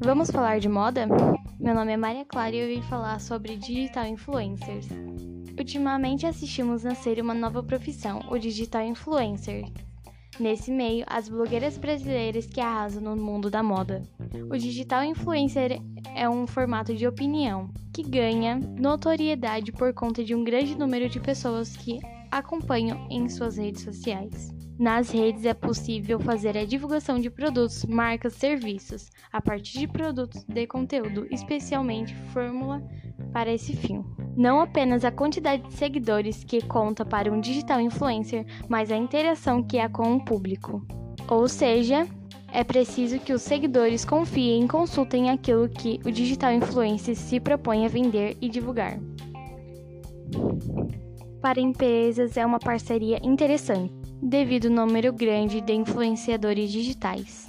Vamos falar de moda? Meu nome é Maria Clara e eu vim falar sobre digital influencers. Ultimamente assistimos nascer uma nova profissão, o digital influencer. Nesse meio, as blogueiras brasileiras que arrasam no mundo da moda. O digital influencer é um formato de opinião que ganha notoriedade por conta de um grande número de pessoas que acompanham em suas redes sociais. Nas redes é possível fazer a divulgação de produtos, marcas, serviços, a partir de produtos de conteúdo especialmente fórmula para esse fim. Não apenas a quantidade de seguidores que conta para um digital influencer, mas a interação que há com o público. Ou seja, é preciso que os seguidores confiem e consultem aquilo que o digital influencer se propõe a vender e divulgar. Para empresas é uma parceria interessante devido ao número grande de influenciadores digitais.